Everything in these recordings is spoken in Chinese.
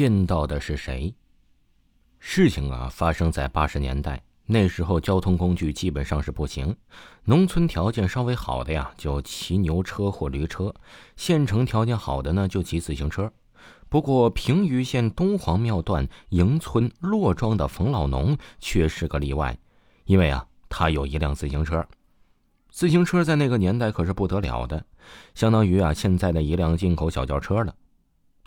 见到的是谁？事情啊，发生在八十年代，那时候交通工具基本上是不行，农村条件稍微好的呀，就骑牛车或驴车；县城条件好的呢，就骑自行车。不过平舆县东黄庙段营村骆庄的冯老农却是个例外，因为啊，他有一辆自行车。自行车在那个年代可是不得了的，相当于啊现在的一辆进口小轿车了。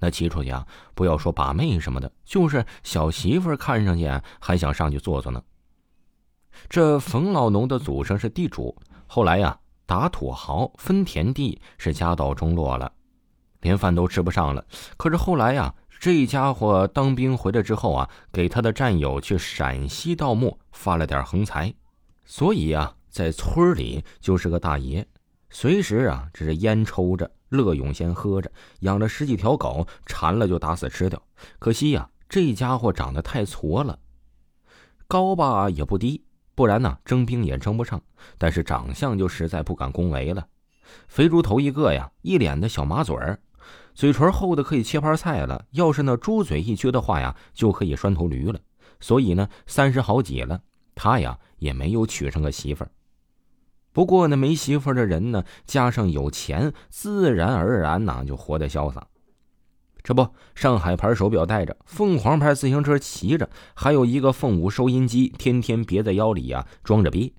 那骑出去啊，不要说把妹什么的，就是小媳妇看上去还想上去坐坐呢。这冯老农的祖上是地主，后来呀打土豪分田地，是家道中落了，连饭都吃不上了。可是后来呀，这家伙当兵回来之后啊，给他的战友去陕西盗墓发了点横财，所以啊，在村里就是个大爷，随时啊这是烟抽着。乐永先喝着，养了十几条狗，馋了就打死吃掉。可惜呀，这家伙长得太矬了，高吧也不低，不然呢征兵也征不上。但是长相就实在不敢恭维了，肥猪头一个呀，一脸的小马嘴儿，嘴唇厚的可以切盘菜了。要是那猪嘴一撅的话呀，就可以拴头驴了。所以呢，三十好几了，他呀也没有娶上个媳妇儿。不过呢没媳妇的人呢，加上有钱，自然而然呢就活得潇洒。这不，上海牌手表戴着，凤凰牌自行车骑着，还有一个凤舞收音机，天天别在腰里呀，装着逼。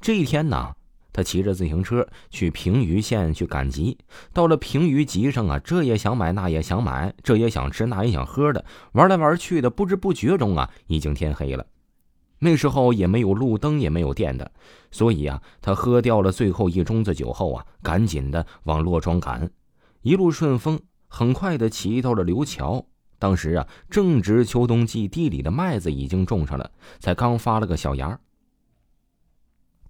这一天呢，他骑着自行车去平舆县去赶集。到了平舆集上啊，这也想买，那也想买，这也想吃，那也想喝的，玩来玩去的，不知不觉中啊，已经天黑了。那时候也没有路灯，也没有电的，所以啊，他喝掉了最后一盅子酒后啊，赶紧的往洛庄赶，一路顺风，很快的骑到了刘桥。当时啊，正值秋冬季，地里的麦子已经种上了，才刚发了个小芽。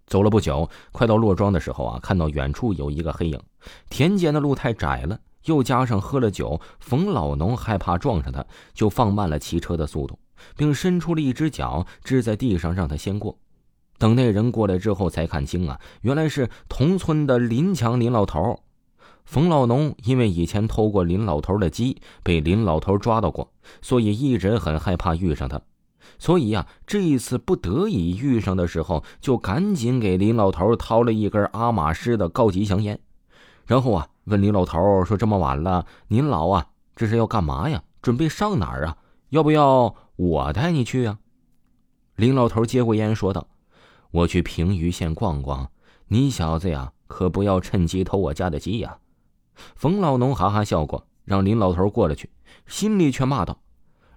走了不久，快到洛庄的时候啊，看到远处有一个黑影。田间的路太窄了，又加上喝了酒，冯老农害怕撞上他，就放慢了骑车的速度。并伸出了一只脚支在地上，让他先过。等那人过来之后，才看清啊，原来是同村的林强林老头。冯老农因为以前偷过林老头的鸡，被林老头抓到过，所以一直很害怕遇上他。所以呀，这一次不得已遇上的时候，就赶紧给林老头掏了一根阿玛斯的高级香烟，然后啊，问林老头说：“这么晚了，您老啊，这是要干嘛呀？准备上哪儿啊？要不要？”我带你去啊！林老头接过烟说道：“我去平舆县逛逛，你小子呀，可不要趁机偷我家的鸡呀！”冯老农哈哈笑过，让林老头过了去，心里却骂道：“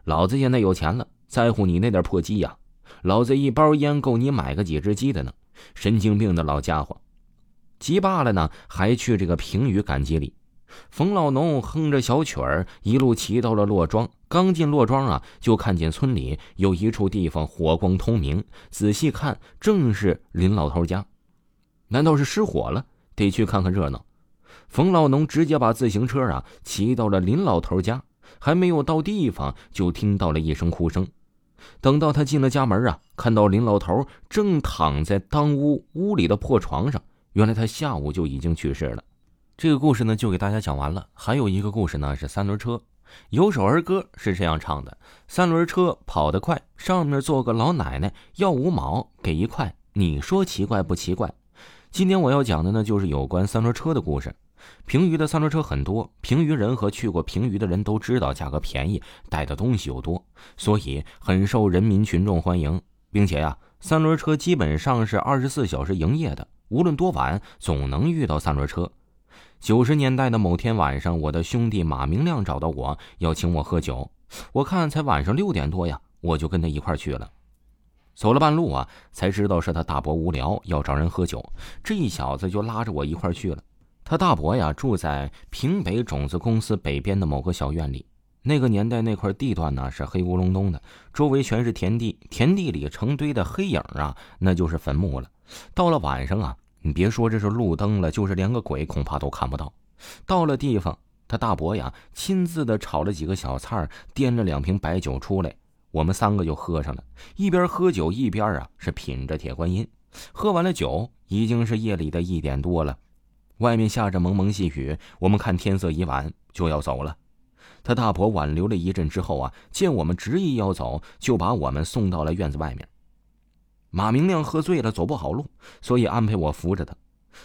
老子现在有钱了，在乎你那点破鸡呀？老子一包烟够你买个几只鸡的呢！神经病的老家伙！急罢了呢，还去这个平舆赶集里。”冯老农哼着小曲儿，一路骑到了洛庄。刚进洛庄啊，就看见村里有一处地方火光通明，仔细看，正是林老头家。难道是失火了？得去看看热闹。冯老农直接把自行车啊骑到了林老头家，还没有到地方，就听到了一声哭声。等到他进了家门啊，看到林老头正躺在当屋屋里的破床上，原来他下午就已经去世了。这个故事呢，就给大家讲完了。还有一个故事呢，是三轮车。有首儿歌是这样唱的：三轮车跑得快，上面坐个老奶奶，要五毛给一块。你说奇怪不奇怪？今天我要讲的呢，就是有关三轮车的故事。平舆的三轮车很多，平舆人和去过平舆的人都知道，价格便宜，带的东西又多，所以很受人民群众欢迎。并且呀，三轮车基本上是二十四小时营业的，无论多晚，总能遇到三轮车。九十年代的某天晚上，我的兄弟马明亮找到我要请我喝酒。我看才晚上六点多呀，我就跟他一块去了。走了半路啊，才知道是他大伯无聊要找人喝酒，这一小子就拉着我一块去了。他大伯呀住在平北种子公司北边的某个小院里。那个年代那块地段呢是黑咕隆咚的，周围全是田地，田地里成堆的黑影啊，那就是坟墓了。到了晚上啊。你别说这是路灯了，就是连个鬼恐怕都看不到。到了地方，他大伯呀亲自的炒了几个小菜，掂了两瓶白酒出来，我们三个就喝上了。一边喝酒一边啊是品着铁观音。喝完了酒，已经是夜里的一点多了，外面下着蒙蒙细雨。我们看天色已晚，就要走了。他大伯挽留了一阵之后啊，见我们执意要走，就把我们送到了院子外面。马明亮喝醉了，走不好路，所以安排我扶着他。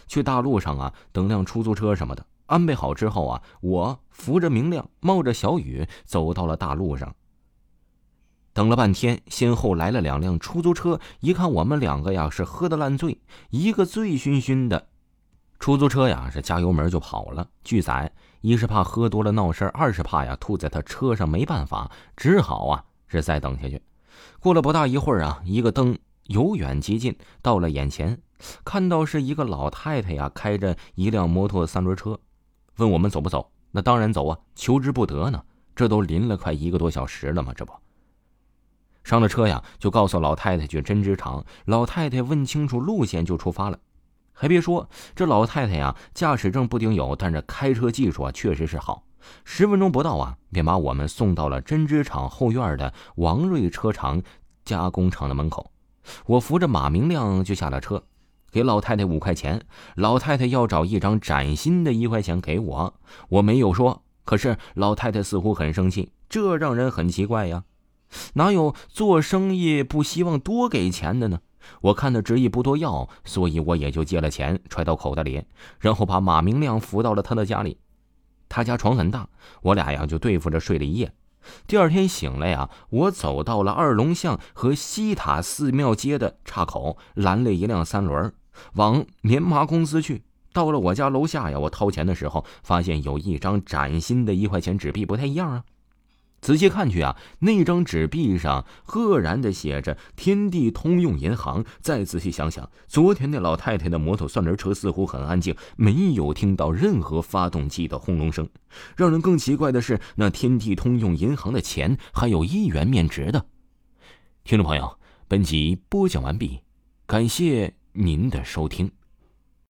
去大路上啊，等辆出租车什么的。安排好之后啊，我扶着明亮，冒着小雨走到了大路上。等了半天，先后来了两辆出租车。一看我们两个呀，是喝得烂醉，一个醉醺醺的。出租车呀，是加油门就跑了。拒载，一是怕喝多了闹事二是怕呀吐在他车上没办法，只好啊是再等下去。过了不大一会儿啊，一个灯由远及近到了眼前，看到是一个老太太呀，开着一辆摩托三轮车。问我们走不走？那当然走啊，求之不得呢。这都临了快一个多小时了嘛，这不。上了车呀，就告诉老太太去针织厂。老太太问清楚路线就出发了。还别说，这老太太呀，驾驶证不顶有，但是开车技术啊确实是好。十分钟不到啊，便把我们送到了针织厂后院的王瑞车厂加工厂的门口。我扶着马明亮就下了车。给老太太五块钱，老太太要找一张崭新的一块钱给我，我没有说。可是老太太似乎很生气，这让人很奇怪呀。哪有做生意不希望多给钱的呢？我看他执意不多要，所以我也就借了钱揣到口袋里，然后把马明亮扶到了他的家里。他家床很大，我俩呀就对付着睡了一夜。第二天醒来呀，我走到了二龙巷和西塔寺庙街的岔口，拦了一辆三轮。往棉麻公司去，到了我家楼下呀，我掏钱的时候，发现有一张崭新的一块钱纸币，不太一样啊。仔细看去啊，那张纸币上赫然的写着“天地通用银行”。再仔细想想，昨天那老太太的摩托三轮车似乎很安静，没有听到任何发动机的轰隆声。让人更奇怪的是，那天地通用银行的钱还有一元面值的。听众朋友，本集播讲完毕，感谢。您的收听。